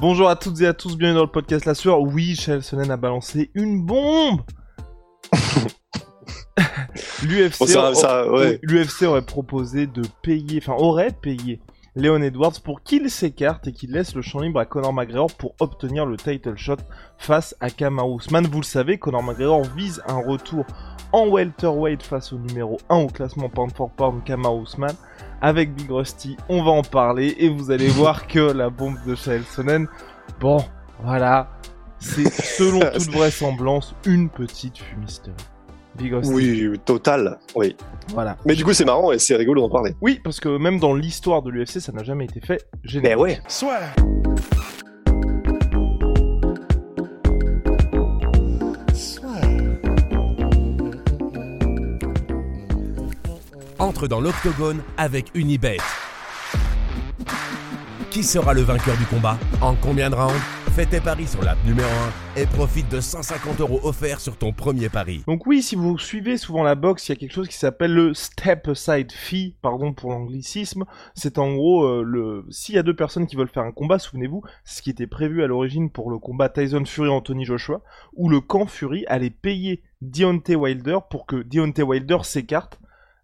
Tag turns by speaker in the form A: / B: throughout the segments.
A: Bonjour à toutes et à tous, bienvenue dans le podcast La Sueur. Oui, Chael Sonnen a balancé une bombe L'UFC
B: Bon, ouais.
A: aurait proposé de payer, enfin aurait payé Léon Edwards pour qu'il s'écarte et qu'il laisse le champ libre à Conor McGregor pour obtenir le title shot face à Kamaru Usman. Vous le savez, Conor McGregor vise un retour en welterweight face au numéro 1 au classement pound for pound Kamaru Usman. Avec Big Rusty, on va en parler et vous allez voir que la bombe de Chael Sonnen, bon, voilà, c'est selon toute vraisemblance une petite fumisterie. Big Rusty.
B: Oui, total, oui.
A: Voilà.
B: Mais du coup, c'est marrant et c'est rigolo d'en parler.
A: Oui, parce que même dans l'histoire de l'UFC, ça n'a jamais été fait. Général.
B: Mais ouais.
C: Entre dans l'octogone avec Unibet. Qui sera le vainqueur du combat En combien de rounds Fais tes paris sur l'app numéro 1 et profite de 150 euros offerts sur ton premier pari.
A: Donc oui, si vous suivez souvent la boxe, il y a quelque chose qui s'appelle le step aside fee, pardon pour l'anglicisme. C'est en gros euh, le s'il y a deux personnes qui veulent faire un combat, souvenez-vous, c'est ce qui était prévu à l'origine pour le combat Tyson Fury Anthony Joshua, où le camp Fury allait payer Deontay Wilder pour que Deontay Wilder s'écarte.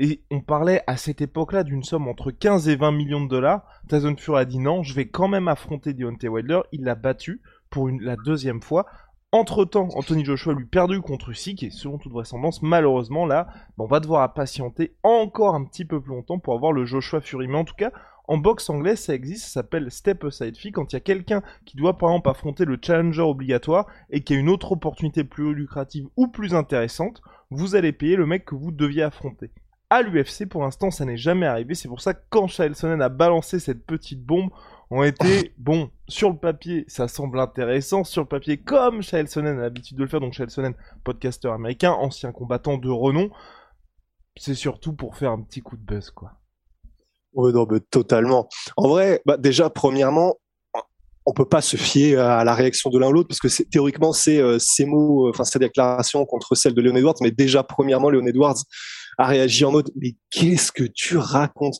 A: Et on parlait à cette époque-là d'une somme entre 15 et 20 millions de dollars. Tyson Fury a dit non, je vais quand même affronter Deontay Wilder. Il l'a battu pour la deuxième fois. Entre-temps, Anthony Joshua lui perdu contre Usyk et selon toute vraisemblance, malheureusement là, on va devoir patienter encore un petit peu plus longtemps pour avoir le Joshua Fury. Mais en tout cas, en boxe anglaise, ça existe, ça s'appelle Step Aside Fee. Quand il y a quelqu'un qui doit par exemple affronter le challenger obligatoire et qui a une autre opportunité plus lucrative ou plus intéressante, vous allez payer le mec que vous deviez affronter. À l'UFC, pour l'instant, ça n'est jamais arrivé. C'est pour ça que quand Chael Sonnen a balancé cette petite bombe, on était bon sur le papier, ça semble intéressant. Sur le papier, comme Chael Sonnen a l'habitude de le faire, donc Chael Sonnen, podcasteur américain, ancien combattant de renom, c'est surtout pour faire un petit coup de buzz, quoi.
B: Ouais, non, mais totalement. En vrai, bah, déjà, premièrement, on peut pas se fier à la réaction de l'un ou l'autre parce que c'est, théoriquement, c'est euh, ces mots, euh, enfin, ces déclarations contre celles de Leon Edwards. Mais déjà, premièrement, Leon Edwards a réagi en mode, mais qu'est-ce que tu racontes?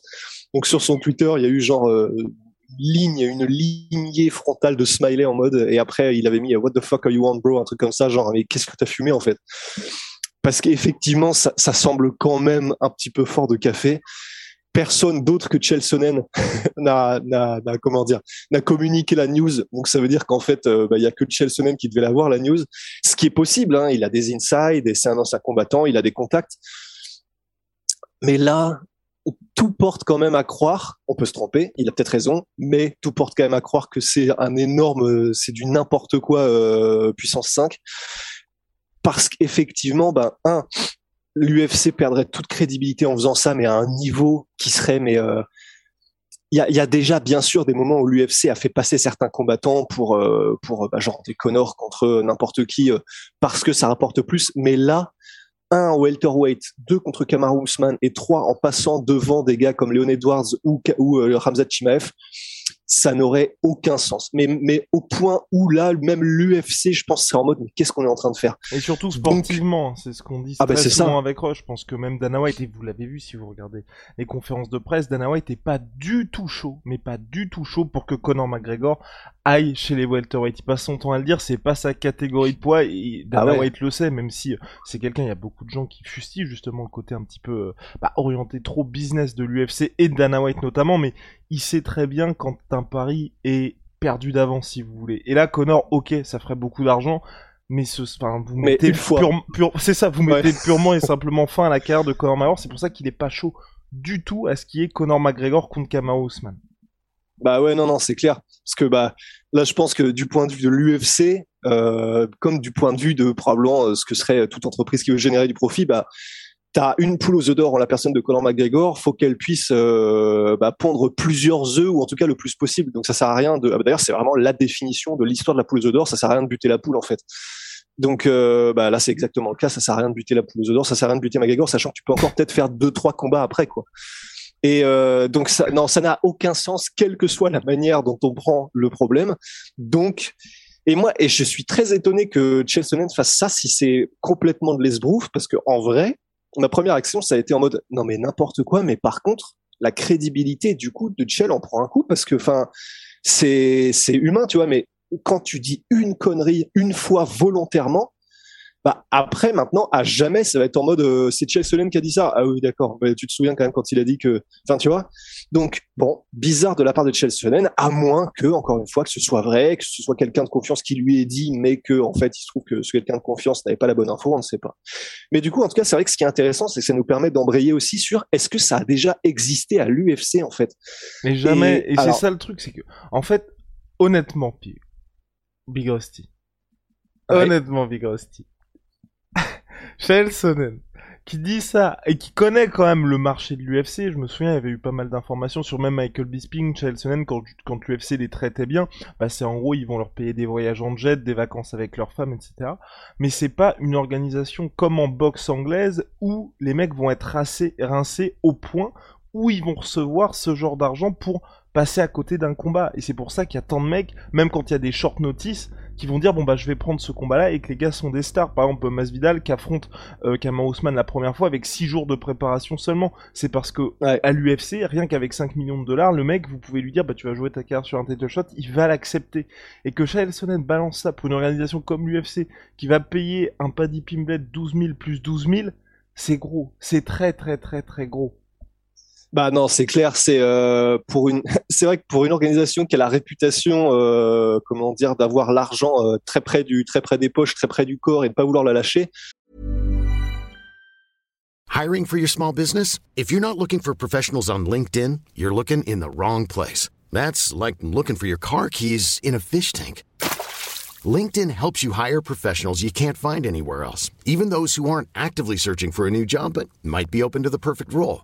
B: Donc, sur son Twitter, il y a eu genre, euh, ligne, une lignée frontale de smiley en mode, et après, il avait mis, what the fuck are you on, bro? Un truc comme ça, genre, mais qu'est-ce que t'as fumé, en fait? Parce qu'effectivement, ça, ça semble quand même un petit peu fort de café personne d'autre que Chelsonen n'a, n'a, n'a, comment dire, n'a communiqué la news. Donc ça veut dire qu'en fait, euh, bah, il y a que Chelsonen qui devait l'avoir la news. Ce qui est possible, hein, il a des insides et c'est un ancien combattant, il a des contacts. Mais là, tout porte quand même à croire. On peut se tromper, il a peut-être raison, mais tout porte quand même à croire que c'est un énorme, c'est du n'importe quoi euh, puissance 5. Parce qu'effectivement, ben un, l'UFC perdrait toute crédibilité en faisant ça, mais à un niveau qui serait, mais euh, il y, a, y, a, déjà bien sûr des moments où l'UFC a fait passer certains combattants pour euh, pour bah, genre des Connors contre n'importe qui euh, parce que ça rapporte plus, mais là un en welterweight, deux contre Kamaru Usman et trois en passant devant des gars comme Leon Edwards ou ou euh, Ramzat Chimaev, ça n'aurait aucun sens. Mais, mais au point où là, même l'UFC, je pense, c'est en mode, mais qu'est-ce qu'on est en train de faire?
A: Et surtout sportivement, c'est ce qu'on dit
B: Ah bah,
A: très
B: c'est
A: souvent
B: ça.
A: avec Roche. Je pense que même Dana White, et vous l'avez vu si vous regardez les conférences de presse, Dana White est pas du tout chaud, mais pas du tout chaud pour que Conor McGregor aille chez les welterweight. Il passe son temps à le dire, c'est pas sa catégorie de poids, et Dana
B: Ah ouais.
A: White le sait, même si euh, c'est quelqu'un, il y a beaucoup de gens qui fustillent justement le côté un petit peu euh, bah, orienté trop business de l'UFC et de Dana White notamment, mais il sait très bien quand un pari est perdu d'avance, si vous voulez. Et là, Connor, ok, ça ferait beaucoup d'argent, mais ce, enfin, vous
B: Mais
A: mettez pure- pure- c'est ça, vous
B: Ouais.
A: mettez purement et simplement fin à la carrière de Conor McGregor. C'est pour ça qu'il est pas chaud du tout à ce qui est Conor McGregor contre Kamaru Usman.
B: Bah ouais, non, non, c'est clair. Parce que bah là, je pense que du point de vue de l'UFC, euh, comme du point de vue de probablement euh, ce que serait toute entreprise qui veut générer du profit, bah t'as une poule aux œufs d'or en la personne de Conor McGregor, faut qu'elle puisse euh, bah, pondre plusieurs œufs ou en tout cas le plus possible. Donc ça sert à rien de. Ah, d'ailleurs, c'est vraiment la définition de l'histoire de la poule aux œufs d'or. Ça sert à rien de buter la poule en fait. Donc euh, bah, là, c'est exactement le cas. Ça sert à rien de buter la poule aux œufs d'or. Ça sert à rien de buter McGregor, sachant que tu peux encore peut-être faire deux trois combats après quoi. Et euh, donc ça, non, ça n'a aucun sens, quelle que soit la manière dont on prend le problème. Donc et moi, et je suis très étonné que Chelsea fasse ça si c'est complètement de l'esbrouf, parce que en vrai, ma première action, ça a été en mode non mais n'importe quoi, mais par contre, la crédibilité du coup de Chell en prend un coup parce que enfin c'est c'est humain, tu vois, mais quand tu dis une connerie une fois volontairement, bah après maintenant à jamais ça va être en mode euh, c'est Chelsea qui a dit ça. Ah oui d'accord. Mais tu te souviens quand même quand il a dit que enfin tu vois. Donc bon bizarre de la part de Chelsea à moins que encore une fois que ce soit vrai que ce soit quelqu'un de confiance qui lui ait dit mais que en fait il se trouve que ce quelqu'un de confiance n'avait pas la bonne info on ne sait pas. Mais du coup en tout cas c'est vrai que ce qui est intéressant c'est que ça nous permet d'embrayer aussi sur est-ce que ça a déjà existé à l'UFC en fait?
A: Mais jamais. Et, c'est ça le truc c'est que en fait honnêtement Big Rusty. Honnêtement Big Rusty Chael Sonnen, qui dit ça et qui connaît quand même le marché de l'UFC. Je me souviens, il y avait eu pas mal d'informations sur même Michael Bisping, Chael Sonnen, quand, l'UFC les traitait bien, bah c'est en gros, ils vont leur payer des voyages en jet, des vacances avec leurs femmes, etc. Mais c'est pas une organisation comme en boxe anglaise où les mecs vont être rincés au point où ils vont recevoir ce genre d'argent pour passer à côté d'un combat. Et c'est pour ça qu'il y a tant de mecs, même quand il y a des short notices, qui vont dire bon bah je vais prendre ce combat-là et que les gars sont des stars. Par exemple Masvidal qui affronte euh, Kamar Ousmane la première fois avec 6 jours de préparation seulement. C'est parce que à l'UFC, rien qu'avec 5 millions de dollars, le mec, vous pouvez lui dire bah tu vas jouer ta carrière sur un title shot, il va l'accepter. Et que Chael Sonnen balance ça pour une organisation comme l'UFC qui va payer un Paddy Pimblett 12 000 plus 12 000, c'est gros. C'est très très très très gros.
B: Bah non, c'est clair. C'est euh, pour une, c'est vrai que pour une organisation qui a la réputation, euh, comment dire, d'avoir l'argent euh, très près du, très près des poches, très près du corps et de pas vouloir la lâcher.
D: Hiring for your small business? If you're not looking for professionals on LinkedIn, you're looking in the wrong place. That's like looking for your car keys in a fish tank. LinkedIn helps you hire professionals you can't find anywhere else, even those who aren't actively searching for a new job but might be open to the perfect role.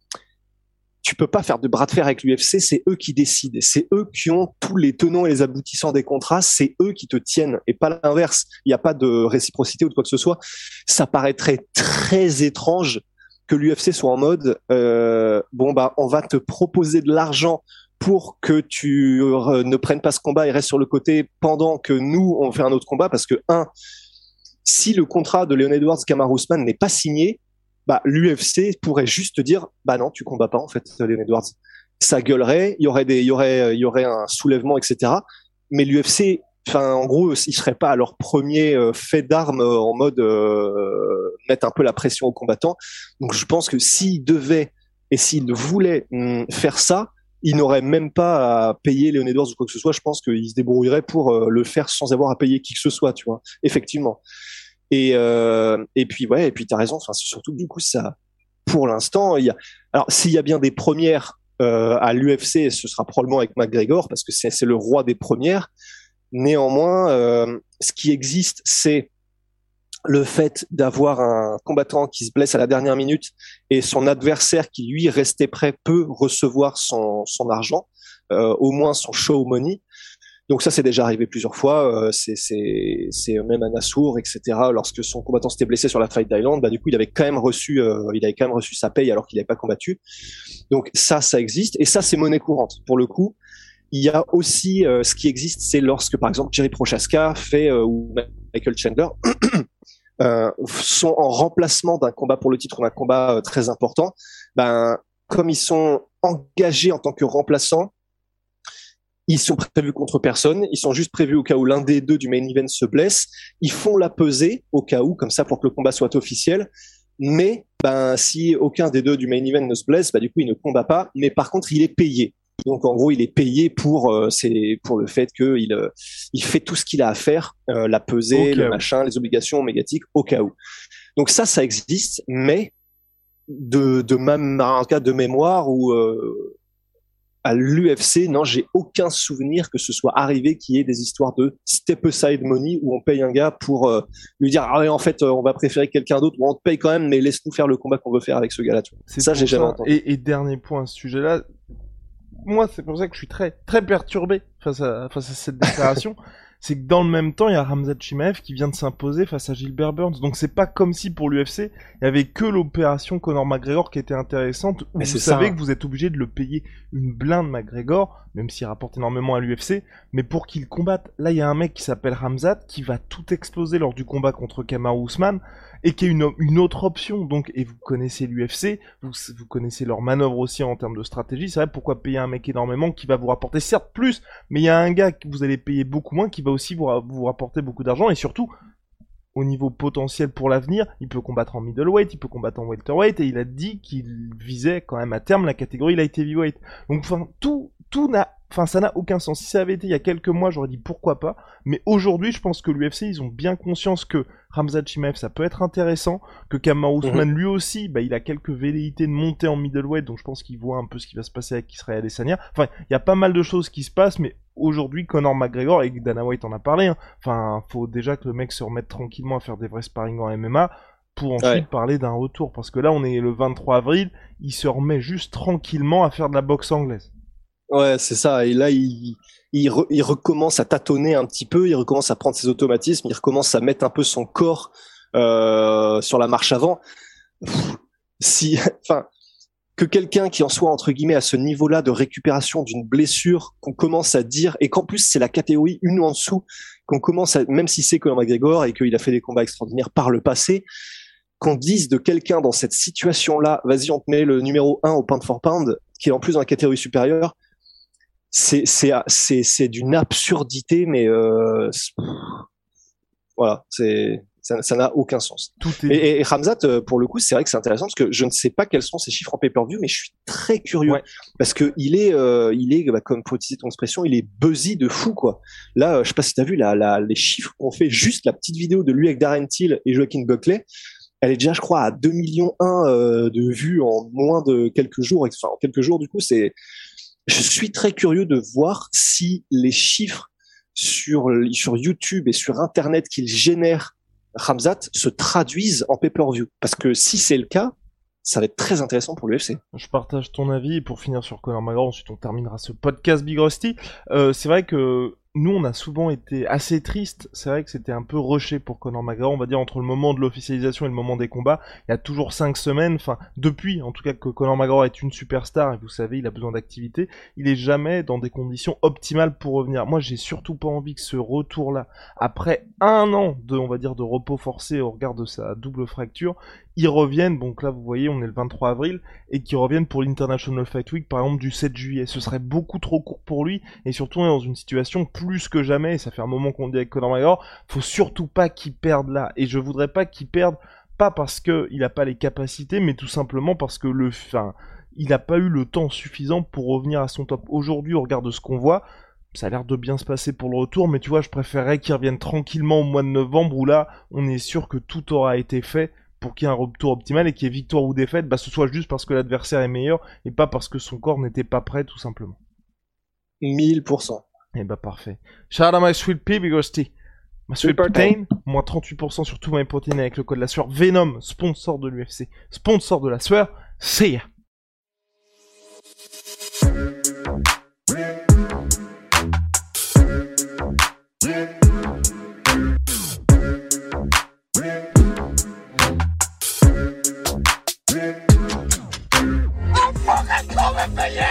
B: tu peux pas faire de bras de fer avec l'UFC, c'est eux qui décident, c'est eux qui ont tous les tenants et les aboutissants des contrats, c'est eux qui te tiennent et pas l'inverse. Il n'y a pas de réciprocité ou de quoi que ce soit. Ça paraîtrait très étrange que l'UFC soit en mode euh, bon bah on va te proposer de l'argent pour que tu ne prennes pas ce combat et restes sur le côté pendant que nous on fait un autre combat parce que un si le contrat de Leon Edwards Kamar Ousmane n'est pas signé, bah, l'UFC pourrait juste dire bah non, tu combats pas en fait, Leon Edwards. Ça gueulerait, il y aurait des, il y aurait, il y aurait un soulèvement, etc. Mais l'UFC, enfin en gros, ils seraient pas à leur premier euh, fait d'armes euh, en mode euh, mettre un peu la pression aux combattants. Donc je pense que s'ils devaient et s'ils voulaient hum, faire ça, ils n'auraient même pas à payer Leon Edwards ou quoi que ce soit. Je pense qu'ils se débrouilleraient pour le faire sans avoir à payer qui que ce soit, tu vois. Effectivement. Et, euh, et puis ouais, et puis t'as raison. Enfin, c'est surtout du coup ça. Pour l'instant, il y a. Alors s'il y a bien des premières euh, à l'UFC, ce sera probablement avec McGregor parce que c'est le roi des premières. Néanmoins, euh, ce qui existe, c'est le fait d'avoir un combattant qui se blesse à la dernière minute et son adversaire qui lui restait prêt peut recevoir son, son argent, euh, au moins son show money. Donc ça, c'est déjà arrivé plusieurs fois. Euh, c'est même à Nassour, etc. Lorsque son combattant s'était blessé sur la Fight d'Island, bah du coup, il avait quand même reçu, euh, il avait quand même reçu sa paye alors qu'il n'avait pas combattu. Donc ça, ça existe et ça, c'est monnaie courante. Pour le coup, il y a aussi euh, ce qui existe, c'est lorsque par exemple Jerry Prochaska fait ou Michael Chandler sont en remplacement d'un combat pour le titre d'un combat très important. Ben comme ils sont engagés en tant que remplaçants, ils sont prévus contre personne, ils sont juste prévus au cas où l'un des deux du main event se blesse. Ils font la pesée au cas où, comme ça pour que le combat soit officiel. Mais ben si aucun des deux du main event ne se blesse, bah du coup il ne combat pas. Mais par contre il est payé. Donc en gros, il est payé pour euh, c'est pour le fait que il euh, il fait tout ce qu'il a à faire, euh, la pesée, le machin, les obligations médiatiques au cas où. Donc ça, ça existe, mais de de même en cas de mémoire ou à l'UFC, non, j'ai aucun souvenir que ce soit arrivé qu'il y ait des histoires de step aside money où on paye un gars pour euh, lui dire ah ouais, en fait euh, on va préférer quelqu'un d'autre ou on te paye quand même mais laisse-nous faire le combat qu'on veut faire avec ce gars-là. Ça j'ai jamais entendu.
A: Et, et, dernier point à ce sujet-là, moi c'est pour ça que je suis très très perturbé face à face à cette déclaration. c'est que dans le même temps, il y a Ramzat Chimaev qui vient de s'imposer face à Gilbert Burns. Donc c'est pas comme si pour l'UFC, il y avait que l'opération Conor McGregor qui était intéressante, où vous savez que vous êtes obligé de le payer une blinde McGregor, même s'il rapporte énormément à l'UFC, mais pour qu'il combatte, là il y a un mec qui s'appelle Ramzat qui va tout exploser lors du combat contre Kamaru Usman et qui est une, une autre option. Donc, et vous connaissez l'UFC, vous, connaissez leur manœuvre aussi en termes de stratégie. C'est vrai, pourquoi payer un mec énormément qui va vous rapporter certes plus, mais il y a un gars que vous allez payer beaucoup moins qui va aussi vous, vous rapporter beaucoup d'argent et surtout, au niveau potentiel pour l'avenir, il peut combattre en middleweight, il peut combattre en welterweight, et il a dit qu'il visait quand même à terme la catégorie light heavyweight. Donc, enfin, tout, tout n'a Enfin, ça n'a aucun sens. Si ça avait été il y a quelques mois, j'aurais dit pourquoi pas. Mais aujourd'hui, je pense que l'UFC, ils ont bien conscience que Ramzat Chimaev, ça peut être intéressant. Que Kamar Ousmane, mhm. lui aussi, bah, il a quelques velléités de monter en middleweight. Donc je pense qu'il voit un peu ce qui va se passer avec Israël Adesanya. Enfin, il y a pas mal de choses qui se passent. Mais aujourd'hui, Conor McGregor, et Dana White en a parlé, hein, enfin, faut déjà que le mec se remette tranquillement à faire des vrais sparring en MMA pour ensuite parler d'un retour. Parce que là, on est le 23 avril, il se remet juste tranquillement à faire de la boxe anglaise.
B: Ouais, c'est ça. Et là, il, il, recommence à tâtonner un petit peu, il recommence à prendre ses automatismes, il recommence à mettre un peu son corps euh, sur la marche avant. si, enfin, que quelqu'un qui en soit entre guillemets à ce niveau-là de récupération d'une blessure, qu'on commence à dire, et qu'en plus c'est la catégorie une en dessous, qu'on commence à, même si c'est Conor McGregor et qu'il a fait des combats extraordinaires par le passé, qu'on dise de quelqu'un dans cette situation-là, vas-y, on te met le numéro 1 au pound for pound, qui est en plus dans la catégorie supérieure, c'est c'est c'est d'une absurdité, mais euh, voilà, c'est ça n'a aucun sens. Tout est... et, et, Ramzat, euh, pour le coup, c'est vrai que c'est intéressant parce que je ne sais pas quels sont ses chiffres en pay-per-view, mais je suis très curieux parce que il est, euh, il est, bah, comme pour utiliser ton expression, il est buzzy de fou quoi. Là, euh, je sais pas si t'as vu la, la, les chiffres qu'on fait juste la petite vidéo de lui avec Darren Till et Joaquin Buckley. Elle est déjà, je crois, à 2 millions 1 de vues en moins de quelques jours. Enfin, en quelques jours, du coup, c'est je suis très curieux de voir si les chiffres sur, YouTube et sur Internet qu'il génère Ramzat se traduisent en pay-per-view. Parce que si c'est le cas, ça va être très intéressant pour l'UFC.
A: Je partage ton avis pour finir sur Conor McGregor, ensuite on terminera ce podcast Big Rusty. Euh, c'est vrai que nous, on a souvent été assez tristes. C'est vrai que c'était un peu rushé pour Conor McGregor. On va dire entre le moment de l'officialisation et le moment des combats, il y a toujours cinq semaines. Enfin, depuis, en tout cas, que Conor McGregor est une superstar et vous savez, il a besoin d'activité. Il est jamais dans des conditions optimales pour revenir. Moi, j'ai surtout pas envie que ce retour-là, après un an de, on va dire, de repos forcé au regard de sa double fracture, ils reviennent, donc là vous voyez on est le 23 avril, et qu'ils reviennent pour l'International Fight Week par exemple du 7 juillet. Ce serait beaucoup trop court pour lui, et surtout on est dans une situation plus que jamais, et ça fait un moment qu'on dit avec Conor McGregor, faut surtout pas qu'il perde là, et je voudrais pas qu'il perde, pas parce qu'il a pas les capacités, mais tout simplement parce que le, fin, il n'a pas eu le temps suffisant pour revenir à son top. Aujourd'hui, au regard de ce qu'on voit, ça a l'air de bien se passer pour le retour, mais tu vois, je préférerais qu'il revienne tranquillement au mois de novembre où là, on est sûr que tout aura été fait pour qu'il y ait un retour optimal et qu'il y ait victoire ou défaite, bah, ce soit juste parce que l'adversaire est meilleur et pas parce que son corps n'était pas prêt, tout simplement.
B: 1000%.
A: Et eh bah, parfait. Shout out my sweet pea, Big Ma sweet protein, moins 38% sur tout mes protéines avec le code de la sueur. Venom, sponsor de l'UFC, sponsor de la sueur, c'est ya.
E: The